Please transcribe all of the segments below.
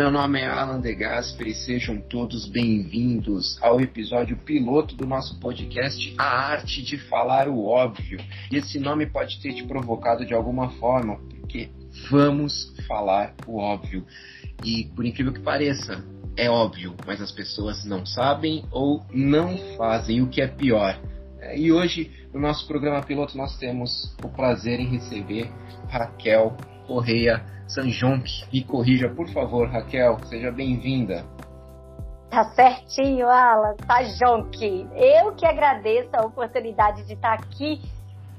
meu nome é Alan De e sejam todos bem-vindos ao episódio piloto do nosso podcast A Arte de Falar o Óbvio. E esse nome pode ter te provocado de alguma forma, porque vamos falar o óbvio. E por incrível que pareça, é óbvio, mas as pessoas não sabem ou não fazem, o que é pior. É, e hoje, no nosso programa piloto, nós temos o prazer em receber Raquel Correia Sanjonk. Me corrija, por favor, Raquel. Seja bem-vinda. Tá certinho, Alan. Sanjonk. Eu que agradeço a oportunidade de estar aqui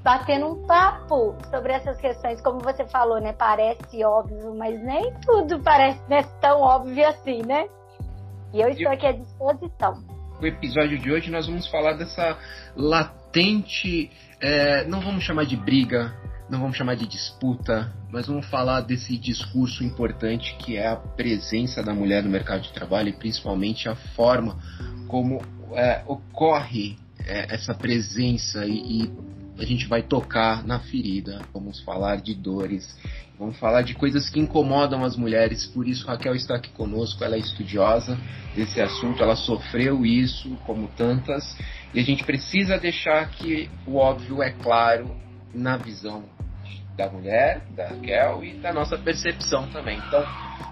batendo um papo sobre essas questões, como você falou, né? Parece óbvio, mas nem tudo parece né, tão óbvio assim, né? E eu estou aqui à disposição. No episódio de hoje nós vamos falar dessa latente, é, não vamos chamar de briga, não vamos chamar de disputa, mas vamos falar desse discurso importante que é a presença da mulher no mercado de trabalho e principalmente a forma como é, ocorre é, essa presença e, e a gente vai tocar na ferida, vamos falar de dores, vamos falar de coisas que incomodam as mulheres. Por isso, Raquel está aqui conosco, ela é estudiosa desse assunto, ela sofreu isso, como tantas, e a gente precisa deixar que o óbvio é claro na visão da mulher, da Raquel e da nossa percepção também. Então,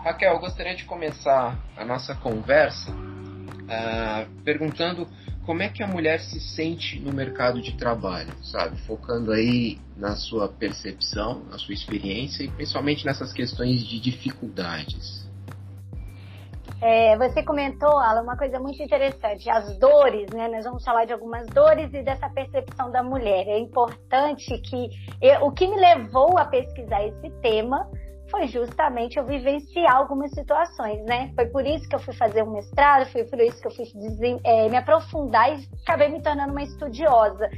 Raquel, eu gostaria de começar a nossa conversa uh, perguntando como é que a mulher se sente no mercado de trabalho, sabe? Focando aí na sua percepção, na sua experiência e principalmente nessas questões de dificuldades. É, você comentou, Alan, uma coisa muito interessante, as dores, né? Nós vamos falar de algumas dores e dessa percepção da mulher. É importante que eu, o que me levou a pesquisar esse tema foi justamente eu vivenciar algumas situações, né? Foi por isso que eu fui fazer um mestrado, foi por isso que eu fui é, me aprofundar e acabei me tornando uma estudiosa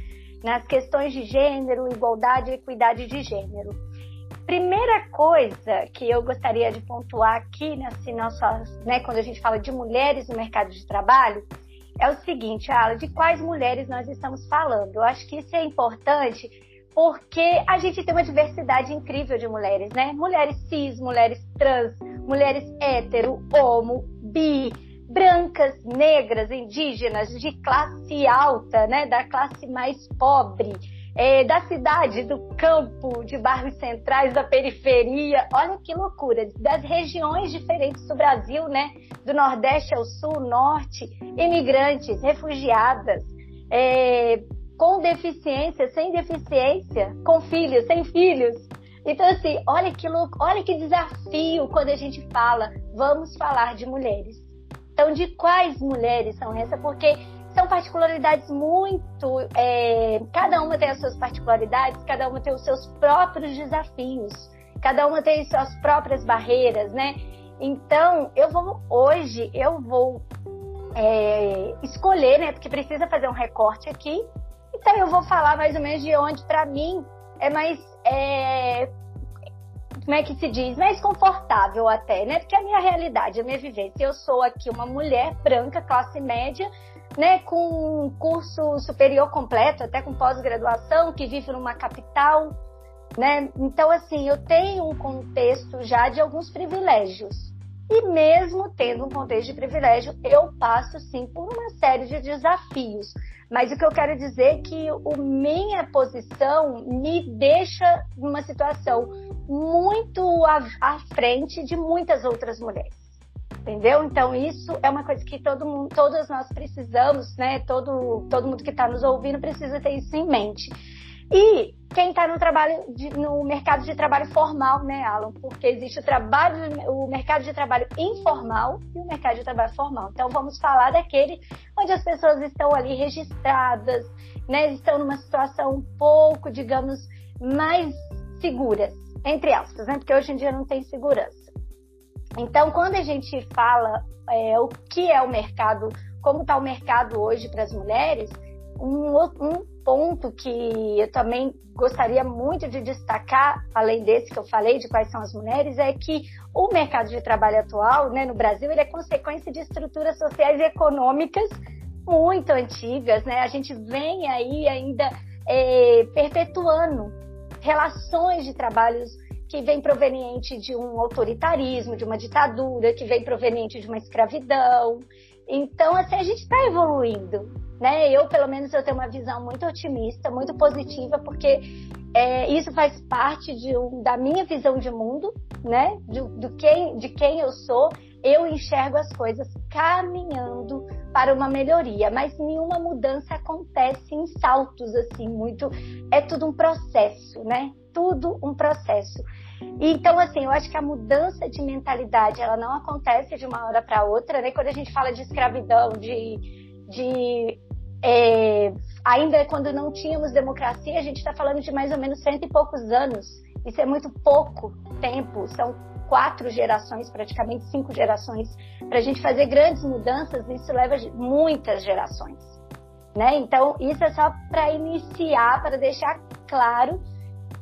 nas questões de gênero, igualdade e equidade de gênero. Primeira coisa que eu gostaria de pontuar aqui nesse nosso, né, quando a gente fala de mulheres no mercado de trabalho, é o seguinte, Ala, de quais mulheres nós estamos falando? Eu acho que isso é importante porque a gente tem uma diversidade incrível de mulheres, né? Mulheres cis, mulheres trans, mulheres hétero, homo, bi, brancas, negras, indígenas, de classe alta, né? Da classe mais pobre é, da cidade, do campo, de bairros centrais, da periferia. Olha que loucura! Das regiões diferentes do Brasil, né? Do Nordeste ao Sul, Norte, imigrantes, refugiadas, é, com deficiência, sem deficiência, com filhos, sem filhos. Então, assim, olha que louco, olha que desafio quando a gente fala, vamos falar de mulheres. Então, de quais mulheres são essas? Porque são particularidades muito. É, cada uma tem as suas particularidades, cada uma tem os seus próprios desafios, cada uma tem suas próprias barreiras, né? Então, eu vou. Hoje, eu vou é, escolher, né? Porque precisa fazer um recorte aqui. Então, eu vou falar mais ou menos de onde, para mim, é mais. É, como é que se diz? Mais confortável até, né? Porque é a minha realidade, a minha vivência. Eu sou aqui uma mulher branca, classe média, né, com um curso superior completo, até com pós-graduação, que vive numa capital, né? Então, assim, eu tenho um contexto já de alguns privilégios. E mesmo tendo um contexto de privilégio, eu passo sim por uma série de desafios. Mas o que eu quero dizer é que a minha posição me deixa numa situação muito à, à frente de muitas outras mulheres entendeu? Então isso é uma coisa que todo mundo, todos nós precisamos, né? Todo, todo mundo que está nos ouvindo precisa ter isso em mente. E quem está no trabalho de, no mercado de trabalho formal, né, Alan? Porque existe o trabalho, o mercado de trabalho informal e o mercado de trabalho formal. Então vamos falar daquele onde as pessoas estão ali registradas, né? Estão numa situação um pouco, digamos, mais seguras, entre aspas, né? Porque hoje em dia não tem segurança. Então, quando a gente fala é, o que é o mercado, como está o mercado hoje para as mulheres, um, um, ponto que eu também gostaria muito de destacar, além desse que eu falei, de quais são as mulheres, é que o mercado de trabalho atual, né, no Brasil, ele é consequência de estruturas sociais e econômicas muito antigas, né? A gente vem aí ainda é, perpetuando relações de trabalhos que vem proveniente de um autoritarismo, de uma ditadura, que vem proveniente de uma escravidão. Então, assim, a gente está evoluindo, né? Eu, pelo menos, eu tenho uma visão muito otimista, muito positiva, porque é, isso faz parte de um, da minha visão de mundo, né? De, do quem, de quem eu sou. Eu enxergo as coisas caminhando para uma melhoria, mas nenhuma mudança acontece em saltos assim, muito. É tudo um processo, né? Tudo um processo. Então, assim, eu acho que a mudança de mentalidade, ela não acontece de uma hora para outra, né? Quando a gente fala de escravidão, de, de é, ainda quando não tínhamos democracia, a gente está falando de mais ou menos cento e poucos anos. Isso é muito pouco tempo, são quatro gerações, praticamente cinco gerações. Para a gente fazer grandes mudanças, isso leva muitas gerações. Né? Então, isso é só para iniciar, para deixar claro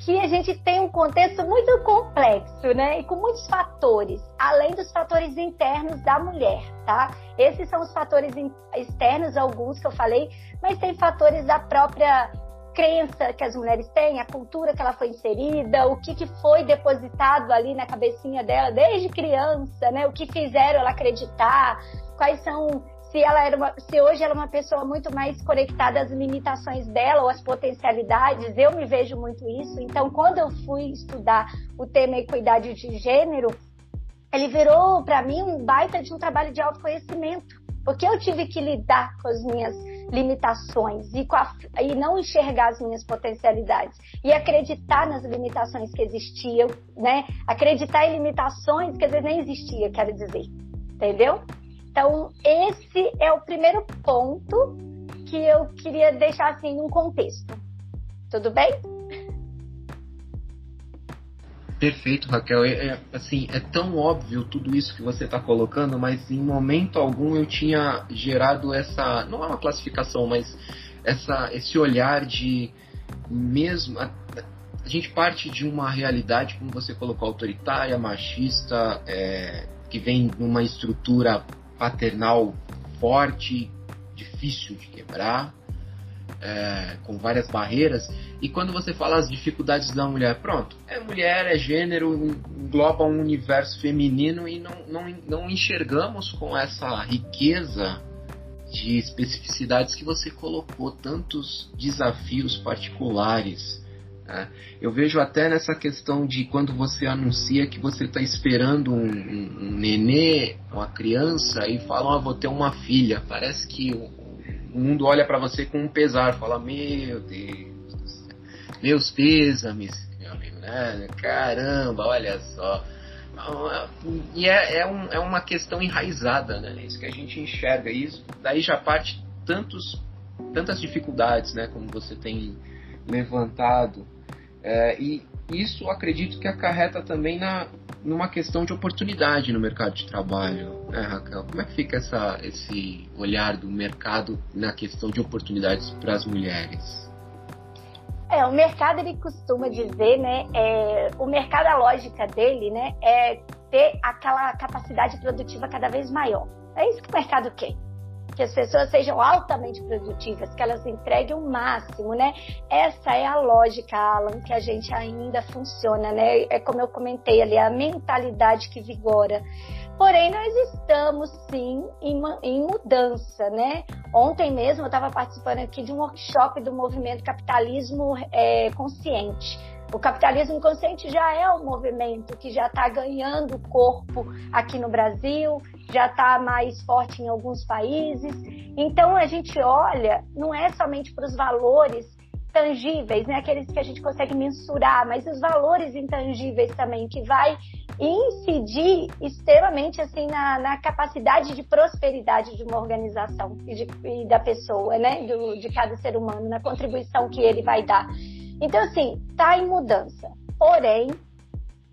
que a gente tem um contexto muito complexo, né? E com muitos fatores, além dos fatores internos da mulher, tá? Esses são os fatores externos, alguns que eu falei, mas tem fatores da própria crença que as mulheres têm, a cultura que ela foi inserida, o que, que foi depositado ali na cabecinha dela desde criança, né? O que fizeram ela acreditar, quais são se ela era uma, se hoje ela é uma pessoa muito mais conectada às limitações dela ou às potencialidades, eu me vejo muito isso. Então, quando eu fui estudar o tema equidade de gênero, ele virou para mim um baita de um trabalho de autoconhecimento, porque eu tive que lidar com as minhas limitações e, a, e não enxergar as minhas potencialidades e acreditar nas limitações que existiam, né? Acreditar em limitações que às vezes nem existia, quero dizer, entendeu? Então, esse é o primeiro ponto que eu queria deixar assim num contexto. Tudo bem? Perfeito, Raquel. É, é, assim, é tão óbvio tudo isso que você está colocando, mas em momento algum eu tinha gerado essa, não é uma classificação, mas essa, esse olhar de mesmo a, a gente parte de uma realidade, como você colocou, autoritária, machista, é, que vem numa estrutura paternal forte, difícil de quebrar, é, com várias barreiras. E quando você fala as dificuldades da mulher, pronto, é mulher, é gênero, engloba um universo feminino e não, não, não enxergamos com essa riqueza de especificidades que você colocou, tantos desafios particulares é. Eu vejo até nessa questão de quando você anuncia que você está esperando um, um, um, nenê, uma criança, e falam, ah, vou ter uma filha. Parece que o, o mundo olha para você com um pesar, fala, meu Deus do céu, meus pêsames, meu amigo, né? Caramba, olha só. E é, é, um, é uma questão enraizada, né? Isso que a gente enxerga. Isso daí já parte tantos, tantas dificuldades, né? Como você tem levantado é, e isso acredito que acarreta também na, numa questão de oportunidade no mercado de trabalho, né, Raquel? Como é que fica essa, esse olhar do mercado na questão de oportunidades para as mulheres? É, o mercado ele costuma dizer, né? É, o mercado, a lógica dele, né, é ter aquela capacidade produtiva cada vez maior. É isso que o mercado quer que as pessoas sejam altamente produtivas, que elas entreguem o máximo, né? Essa é a lógica, Alan, que a gente ainda funciona, né? É como eu comentei ali, a mentalidade que vigora. Porém, nós estamos sim em, em mudança, né? Ontem mesmo eu estava participando aqui de um workshop do movimento Capitalismo é, Consciente o capitalismo consciente já é um movimento que já está ganhando corpo aqui no Brasil, já está mais forte em alguns países. Então a gente olha, não é somente para os valores tangíveis, né, aqueles que a gente consegue mensurar, mas os valores intangíveis também, que vai incidir extremamente assim na, na capacidade de prosperidade de uma organização e, de, e da pessoa, né, do, de cada ser humano, na contribuição que ele vai dar. Então, assim, está em mudança. Porém,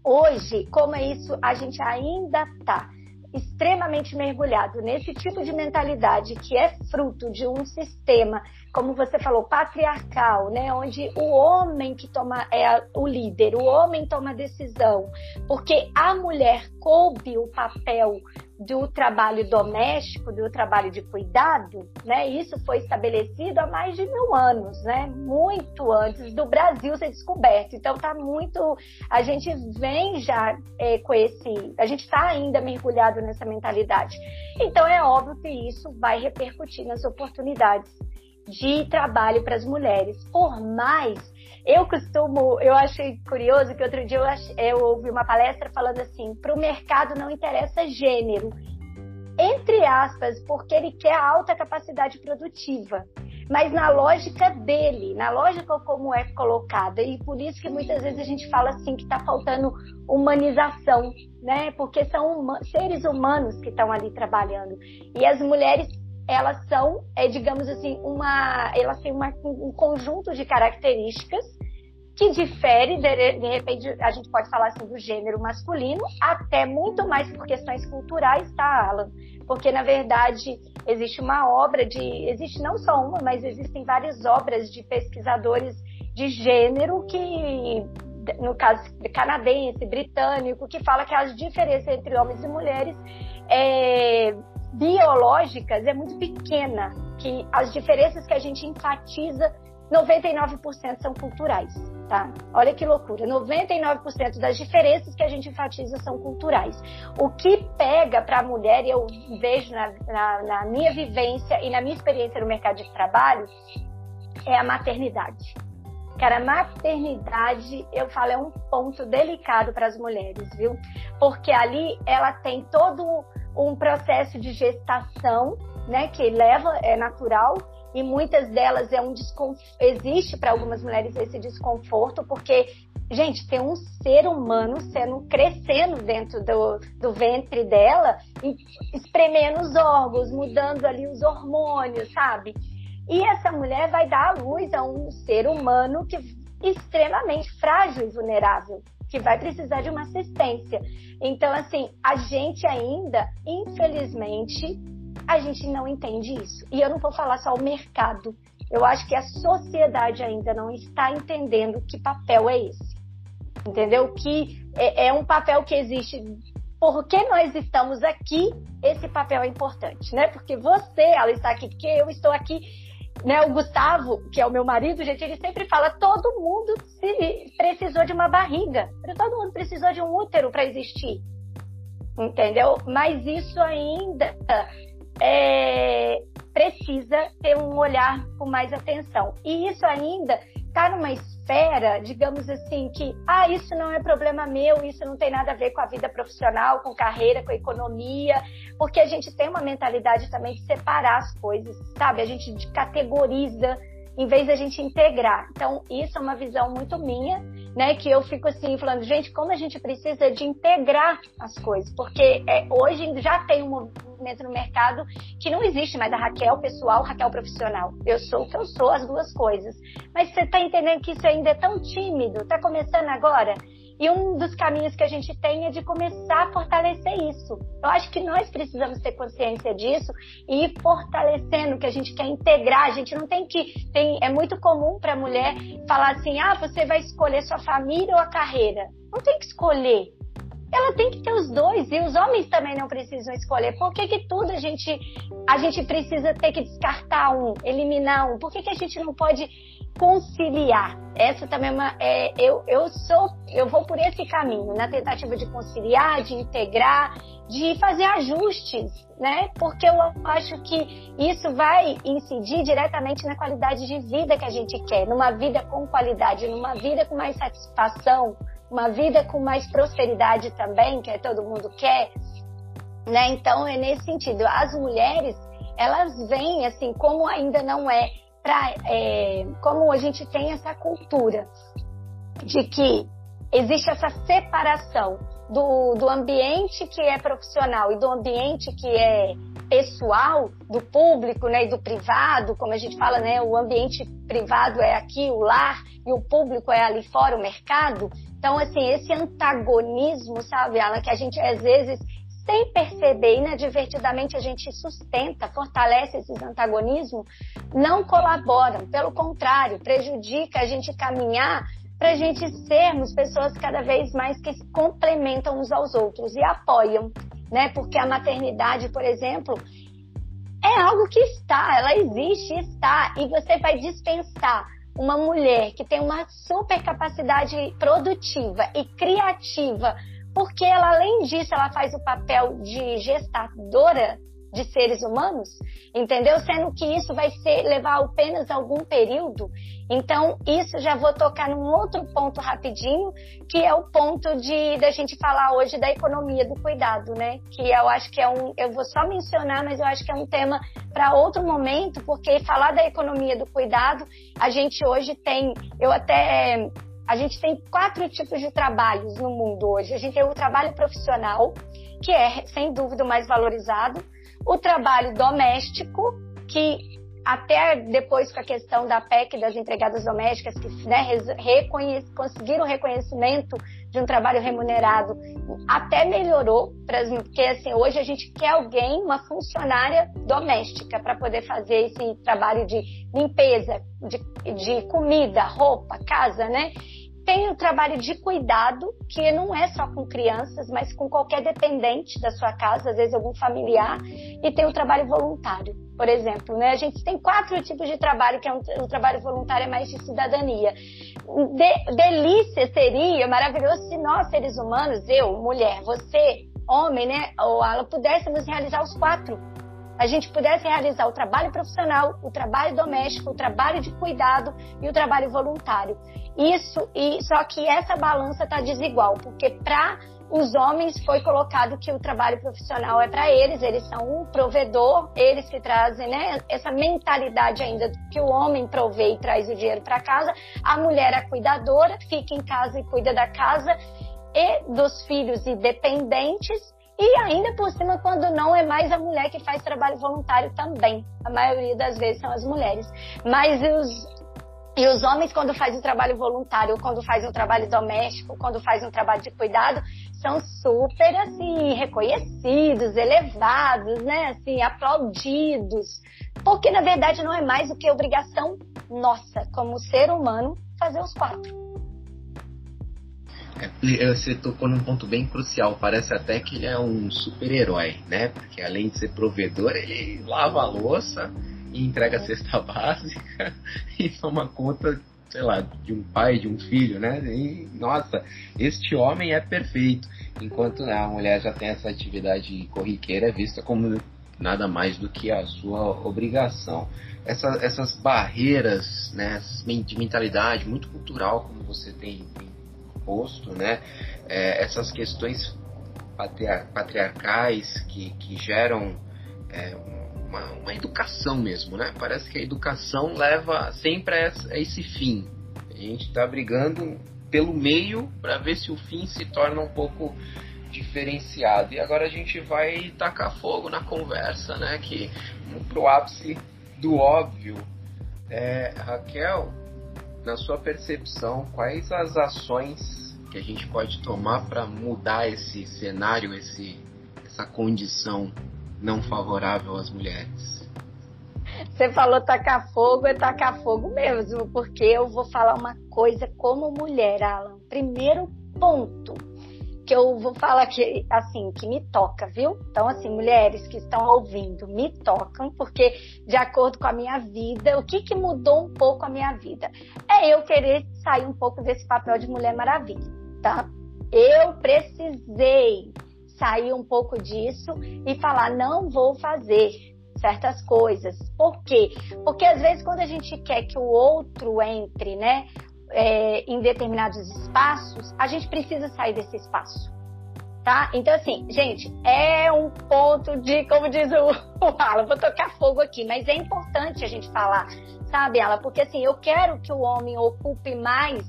hoje, como é isso, a gente ainda está extremamente mergulhado nesse tipo de mentalidade que é fruto de um sistema como você falou, patriarcal, né? Onde o homem que toma é o líder, o homem toma a decisão, porque a mulher coube o papel do trabalho doméstico, do trabalho de cuidado, né? Isso foi estabelecido há mais de mil anos, né? Muito antes do Brasil ser descoberto. Então tá muito, a gente vem já é, com esse, a gente está ainda mergulhado nessa mentalidade. Então é óbvio que isso vai repercutir nas oportunidades de trabalho para as mulheres. Por mais eu costumo, eu achei curioso que outro dia eu, ach, eu ouvi uma palestra falando assim: para o mercado não interessa gênero, entre aspas, porque ele quer alta capacidade produtiva. Mas na lógica dele, na lógica como é colocada. E por isso que muitas vezes a gente fala assim que está faltando humanização, né? Porque são seres humanos que estão ali trabalhando. E as mulheres elas são, é, digamos assim, uma, elas têm uma, um conjunto de características que difere, de, de, repente, a gente pode falar assim do gênero masculino, até muito mais por questões culturais, tá, Alan? Porque, na verdade, existe uma obra de. Existe não só uma, mas existem várias obras de pesquisadores de gênero que, no caso canadense, britânico, que fala que as diferenças entre homens e mulheres é, biológicas é muito pequena, que as diferenças que a gente enfatiza, 99% são culturais, tá? Olha que loucura, 99% das diferenças que a gente enfatiza são culturais. O que pega para a mulher, e eu vejo na, na, na minha vivência e na minha experiência no mercado de trabalho, é a maternidade. Cara, maternidade, eu falo, é um ponto delicado para as mulheres, viu? Porque ali ela tem todo um processo de gestação, né, que leva, é natural, e muitas delas é um desconforto, existe para algumas mulheres esse desconforto, porque, gente, tem um ser humano sendo, crescendo dentro do, do ventre dela, e espremendo os órgãos, mudando ali os hormônios, sabe? E essa mulher vai dar à luz a um ser humano que extremamente frágil e vulnerável que vai precisar de uma assistência. Então, assim, a gente ainda, infelizmente, a gente não entende isso. E eu não vou falar só o mercado. Eu acho que a sociedade ainda não está entendendo que papel é esse. Entendeu? Que é, é um papel que existe porque nós estamos aqui, esse papel é importante, né? Porque você, ela está aqui, porque eu estou aqui né, o Gustavo, que é o meu marido, gente, ele sempre fala: todo mundo precisou de uma barriga, todo mundo precisou de um útero para existir, entendeu? Mas isso ainda é, precisa ter um olhar com mais atenção. E isso ainda está numa esfera, digamos assim, que ah, isso não é problema meu, isso não tem nada a ver com a vida profissional, com carreira, com economia, porque a gente tem uma mentalidade também de separar as coisas, sabe? A gente categoriza em vez da gente integrar. Então, isso é uma visão muito minha, né? Que eu fico assim, falando, gente, como a gente precisa de integrar as coisas, porque é, hoje já tem um movimento no mercado que não existe mais a Raquel pessoal, Raquel profissional. Eu sou o que eu sou, as duas coisas. Mas você está entendendo que isso ainda é tão tímido? Está começando agora? E um dos caminhos que a gente tem é de começar a fortalecer isso. Eu acho que nós precisamos ter consciência disso e ir fortalecendo, que a gente quer integrar. A gente não tem que. Tem, é muito comum para a mulher falar assim: ah, você vai escolher sua família ou a carreira. Não tem que escolher ela tem que ter os dois e os homens também não precisam escolher. Por que, que tudo a gente a gente precisa ter que descartar um, eliminar um? Por que, que a gente não pode conciliar? Essa também é uma é, eu eu sou eu vou por esse caminho na tentativa de conciliar, de integrar, de fazer ajustes, né? Porque eu acho que isso vai incidir diretamente na qualidade de vida que a gente quer, numa vida com qualidade, numa vida com mais satisfação uma vida com mais prosperidade também, que todo mundo quer, né? Então é nesse sentido. As mulheres, elas vêm assim, como ainda não é é, como a gente tem essa cultura de que existe essa separação do, do ambiente que é profissional e do ambiente que é pessoal, do público né, e do privado, como a gente fala, né, o ambiente privado é aqui, o lar, e o público é ali fora, o mercado. Então, assim, esse antagonismo, sabe, Alan, que a gente às vezes sem perceber, inadvertidamente a gente sustenta, fortalece esses antagonismos, não colaboram. Pelo contrário, prejudica a gente caminhar para a gente sermos pessoas cada vez mais que se complementam uns aos outros e apoiam, né? Porque a maternidade, por exemplo, é algo que está, ela existe, está, e você vai dispensar uma mulher que tem uma super capacidade produtiva e criativa, porque ela, além disso, ela faz o papel de gestadora de seres humanos, entendeu? Sendo que isso vai ser levar apenas algum período. Então, isso já vou tocar num outro ponto rapidinho, que é o ponto de da gente falar hoje da economia do cuidado, né? Que eu acho que é um, eu vou só mencionar, mas eu acho que é um tema para outro momento, porque falar da economia do cuidado, a gente hoje tem, eu até a gente tem quatro tipos de trabalhos no mundo hoje. A gente tem o trabalho profissional, que é sem dúvida o mais valorizado o trabalho doméstico, que até depois com a questão da PEC das empregadas domésticas, que né, conseguiram reconhecimento de um trabalho remunerado, até melhorou, porque assim, hoje a gente quer alguém, uma funcionária doméstica, para poder fazer esse trabalho de limpeza, de, de comida, roupa, casa, né? Tem o trabalho de cuidado, que não é só com crianças, mas com qualquer dependente da sua casa, às vezes algum familiar, e tem o trabalho voluntário, por exemplo. Né? A gente tem quatro tipos de trabalho, que é um, um trabalho voluntário é mais de cidadania. De, delícia seria maravilhoso se nós, seres humanos, eu, mulher, você, homem, né, ou ela, pudéssemos realizar os quatro a gente pudesse realizar o trabalho profissional, o trabalho doméstico, o trabalho de cuidado e o trabalho voluntário. Isso e só que essa balança está desigual, porque para os homens foi colocado que o trabalho profissional é para eles, eles são um provedor, eles que trazem né, essa mentalidade ainda que o homem provê e traz o dinheiro para casa, a mulher é cuidadora, fica em casa e cuida da casa e dos filhos e dependentes e ainda por cima, quando não é mais a mulher que faz trabalho voluntário também. A maioria das vezes são as mulheres. Mas os, e os homens, quando fazem o trabalho voluntário, quando fazem um trabalho doméstico, quando fazem um trabalho de cuidado, são super, assim, reconhecidos, elevados, né? Assim, aplaudidos. Porque, na verdade, não é mais do que obrigação nossa, como ser humano, fazer os quatro. É, você tocou num ponto bem crucial. Parece até que ele é um super-herói, né? Porque além de ser provedor, ele lava a louça e entrega a cesta básica e toma conta, sei lá, de um pai, de um filho, né? E, nossa, este homem é perfeito. Enquanto né, a mulher já tem essa atividade corriqueira, é vista como nada mais do que a sua obrigação. Essa, essas barreiras né, de mentalidade muito cultural, como você tem, tem posto, né? É, essas questões patriarcais que, que geram é, uma, uma, educação mesmo, né? Parece que a educação leva sempre a esse fim. A gente está brigando pelo meio para ver se o fim se torna um pouco diferenciado. E agora a gente vai tacar fogo na conversa, né? Que pro ápice do óbvio. É, Raquel, na sua percepção, quais as ações que a gente pode tomar para mudar esse cenário, esse, essa condição não favorável às mulheres? Você falou tacar fogo, é tacar fogo mesmo, porque eu vou falar uma coisa como mulher, Alan. Primeiro ponto que eu vou falar que assim que me toca, viu? Então assim, mulheres que estão ouvindo, me tocam, porque de acordo com a minha vida, o que que mudou um pouco a minha vida? É eu querer sair um pouco desse papel de mulher maravilha, tá? Eu precisei sair um pouco disso e falar não vou fazer certas coisas. Por quê? Porque às vezes quando a gente quer que o outro entre, né, é, em determinados espaços, a gente precisa sair desse espaço. Tá? Então, assim, gente, é um ponto de, como diz o, o Alan, vou tocar fogo aqui, mas é importante a gente falar, sabe, Alan? Porque, assim, eu quero que o homem ocupe mais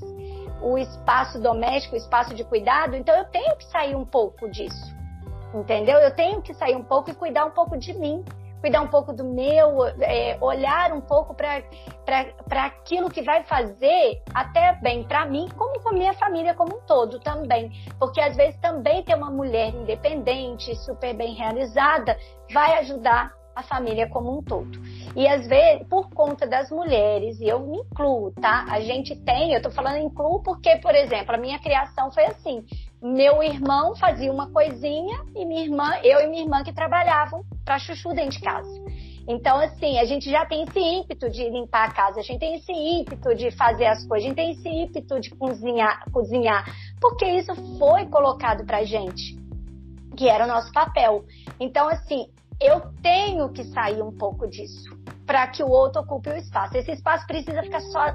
o espaço doméstico, o espaço de cuidado, então eu tenho que sair um pouco disso, entendeu? Eu tenho que sair um pouco e cuidar um pouco de mim, cuidar um pouco do meu, é, olhar um pouco para aquilo que vai fazer até bem para mim, como para minha família como um todo também. Porque às vezes também ter uma mulher independente, super bem realizada, vai ajudar a família como um todo. E às vezes, por conta das mulheres, e eu me incluo, tá? A gente tem, eu tô falando incluo porque, por exemplo, a minha criação foi assim. Meu irmão fazia uma coisinha e minha irmã, eu e minha irmã que trabalhavam para chuchu dentro de casa. Então, assim, a gente já tem esse ímpeto de limpar a casa, a gente tem esse ímpeto de fazer as coisas, a gente tem esse ímpeto de cozinhar, cozinhar porque isso foi colocado pra gente, que era o nosso papel. Então, assim, eu tenho que sair um pouco disso para que o outro ocupe o espaço. Esse espaço precisa ficar só,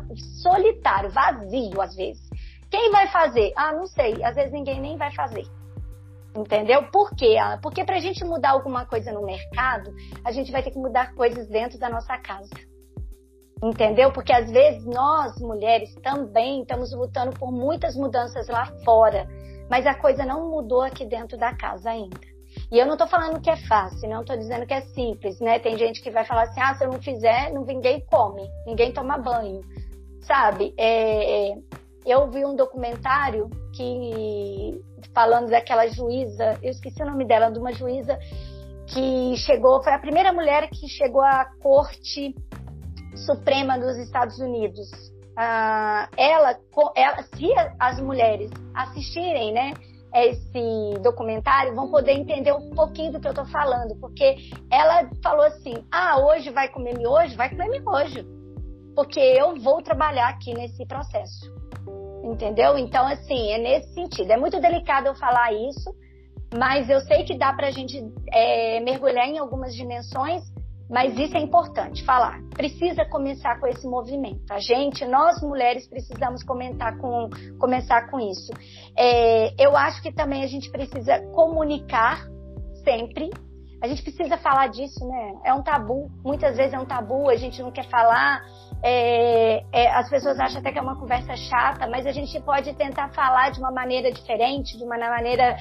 solitário, vazio às vezes. Quem vai fazer? Ah, não sei. Às vezes ninguém nem vai fazer. Entendeu? Por quê? Ah, porque para a gente mudar alguma coisa no mercado, a gente vai ter que mudar coisas dentro da nossa casa. Entendeu? Porque às vezes nós, mulheres, também estamos lutando por muitas mudanças lá fora, mas a coisa não mudou aqui dentro da casa ainda. E eu não estou falando que é fácil, não estou dizendo que é simples, né? Tem gente que vai falar assim, ah, se eu não fizer, ninguém come, ninguém toma banho, sabe? É, é, eu vi um documentário que falando daquela juíza, eu esqueci o nome dela, de uma juíza que chegou, foi a primeira mulher que chegou à corte suprema dos Estados Unidos. Ah, ela, ela, se as mulheres assistirem, né? esse documentário vão poder entender um pouquinho do que eu tô falando, porque ela falou assim: ah, hoje vai comer miojo? Vai comer miojo, porque eu vou trabalhar aqui nesse processo, entendeu? Então, assim, é nesse sentido. É muito delicado eu falar isso, mas eu sei que dá pra gente é, mergulhar em algumas dimensões mas isso é importante falar. Precisa começar com esse movimento. A gente, nós mulheres, precisamos comentar com, começar com isso. É, eu acho que também a gente precisa comunicar sempre. A gente precisa falar disso, né? É um tabu. Muitas vezes é um tabu, a gente não quer falar. É, é, as pessoas acham até que é uma conversa chata, mas a gente pode tentar falar de uma maneira diferente, de uma maneira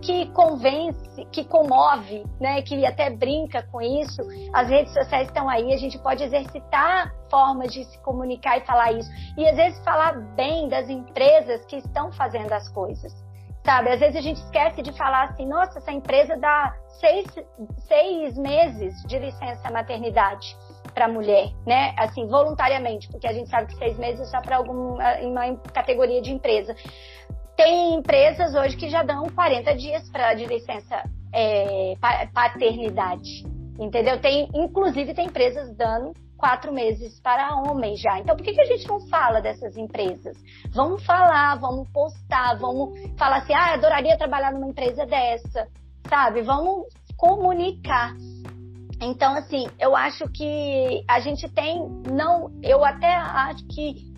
que convence, que comove, né? Que até brinca com isso. As redes sociais estão aí, a gente pode exercitar formas de se comunicar e falar isso. E às vezes falar bem das empresas que estão fazendo as coisas. Sabe, às vezes a gente esquece de falar assim, nossa, essa empresa dá seis, seis meses de licença maternidade para mulher, né? Assim, voluntariamente, porque a gente sabe que seis meses é só para alguma uma categoria de empresa. Tem empresas hoje que já dão 40 dias para de licença é, paternidade, entendeu? Tem, inclusive, tem empresas dando quatro meses para homens já. Então, por que, que a gente não fala dessas empresas? Vamos falar, vamos postar, vamos falar assim, ah, adoraria trabalhar numa empresa dessa, sabe? Vamos comunicar. Então, assim, eu acho que a gente tem, não, eu até acho que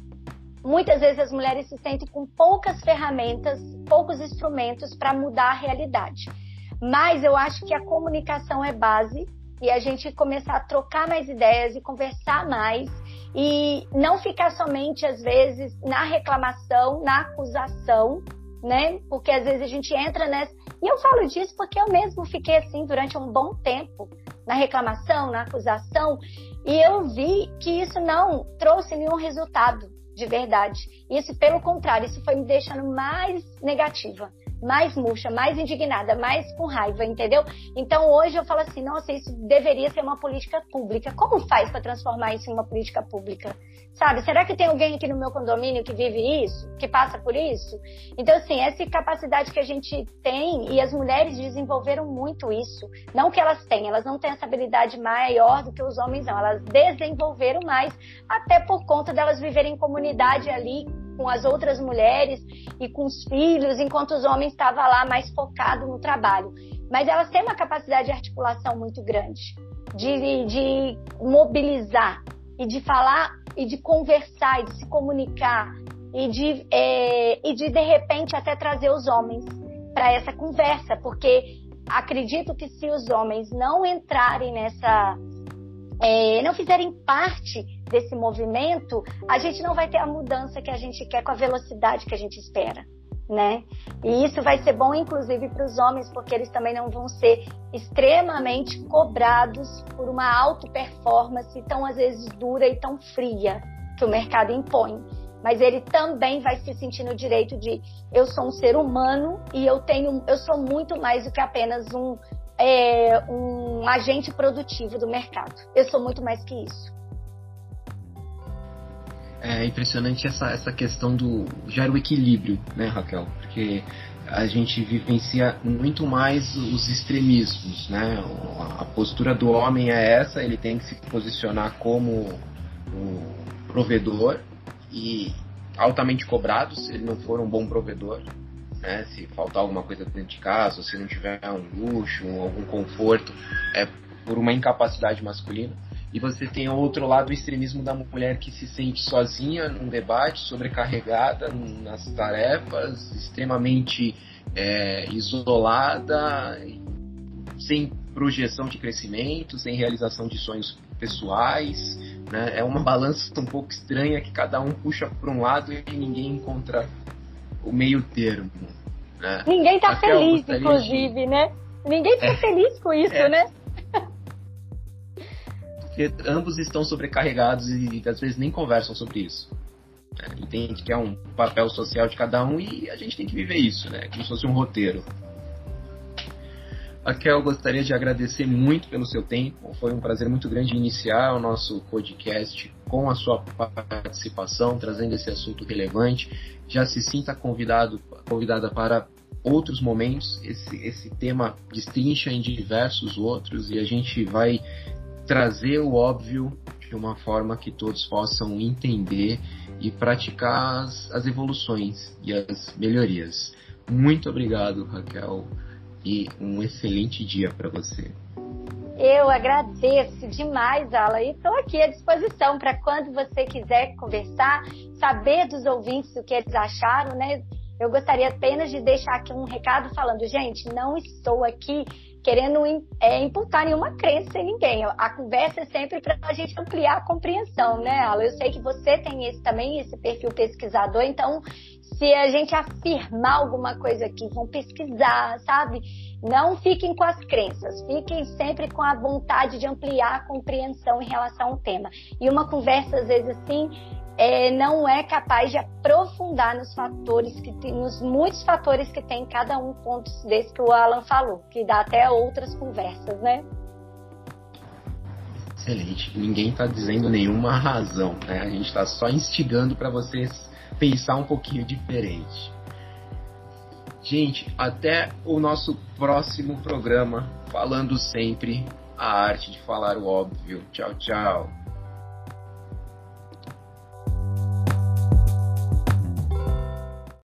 muitas vezes as mulheres se sentem com poucas ferramentas, poucos instrumentos para mudar a realidade. Mas eu acho que a comunicação é base e a gente começar a trocar mais ideias e conversar mais e não ficar somente às vezes na reclamação, na acusação, né? Porque às vezes a gente entra nessa. E eu falo disso porque eu mesmo fiquei assim durante um bom tempo na reclamação, na acusação, e eu vi que isso não trouxe nenhum resultado de verdade. Isso, pelo contrário, isso foi me deixando mais negativa mais murcha, mais indignada, mais com raiva, entendeu? Então hoje eu falo assim, nossa, isso deveria ser uma política pública. Como faz para transformar isso em uma política pública? Sabe? Será que tem alguém aqui no meu condomínio que vive isso, que passa por isso? Então assim, essa capacidade que a gente tem e as mulheres desenvolveram muito isso. Não que elas têm, elas não têm essa habilidade maior do que os homens não, elas desenvolveram mais até por conta delas viverem em comunidade ali com as outras mulheres e com os filhos, enquanto os homens estavam lá mais focados no trabalho. Mas elas têm uma capacidade de articulação muito grande, de, de mobilizar e de falar e de conversar e de se comunicar e de, é, e de de repente até trazer os homens para essa conversa, porque acredito que se os homens não entrarem nessa é, não fizerem parte desse movimento, a gente não vai ter a mudança que a gente quer com a velocidade que a gente espera. né? E isso vai ser bom, inclusive, para os homens, porque eles também não vão ser extremamente cobrados por uma alta performance tão, às vezes, dura e tão fria que o mercado impõe. Mas ele também vai se sentir no direito de eu sou um ser humano e eu tenho, eu sou muito mais do que apenas um, é, um agente produtivo do mercado. Eu sou muito mais que isso. É impressionante essa, essa questão do gera o equilíbrio, né, Raquel? Porque a gente vivencia muito mais os extremismos, né? A postura do homem é essa, ele tem que se posicionar como o provedor e altamente cobrado se ele não for um bom provedor, né? Se faltar alguma coisa dentro de casa, se não tiver um luxo, algum conforto, é por uma incapacidade masculina. E você tem outro lado, o extremismo da mulher que se sente sozinha num debate, sobrecarregada nas tarefas, extremamente é, isolada, sem projeção de crescimento, sem realização de sonhos pessoais. Né? É uma balança um pouco estranha que cada um puxa para um lado e ninguém encontra o meio termo. Né? Ninguém está feliz, inclusive, de... né? Ninguém fica é, feliz com isso, é. né? porque ambos estão sobrecarregados e às vezes nem conversam sobre isso. É, entende que é um papel social de cada um e a gente tem que viver isso, né? Como se fosse um roteiro. Raquel, gostaria de agradecer muito pelo seu tempo. Foi um prazer muito grande iniciar o nosso podcast com a sua participação, trazendo esse assunto relevante. Já se sinta convidado, convidada para outros momentos. Esse, esse tema destrincha em diversos outros e a gente vai trazer o óbvio de uma forma que todos possam entender e praticar as, as evoluções e as melhorias. Muito obrigado, Raquel, e um excelente dia para você. Eu agradeço demais, Ala, e estou aqui à disposição para quando você quiser conversar, saber dos ouvintes o que eles acharam, né? Eu gostaria apenas de deixar aqui um recado falando, gente, não estou aqui querendo é, imputar nenhuma crença em ninguém. A conversa é sempre para a gente ampliar a compreensão, né, Ala? Eu sei que você tem esse também, esse perfil pesquisador, então se a gente afirmar alguma coisa aqui, vão pesquisar, sabe? Não fiquem com as crenças, fiquem sempre com a vontade de ampliar a compreensão em relação ao tema. E uma conversa, às vezes, assim, é, não é capaz de aprofundar nos fatores que tem, nos muitos fatores que tem cada um pontos desse que o Alan falou, que dá até outras conversas, né? Excelente. Ninguém está dizendo nenhuma razão, né? A gente está só instigando para vocês pensar um pouquinho diferente. Gente, até o nosso próximo programa, falando sempre a arte de falar o óbvio. Tchau, tchau.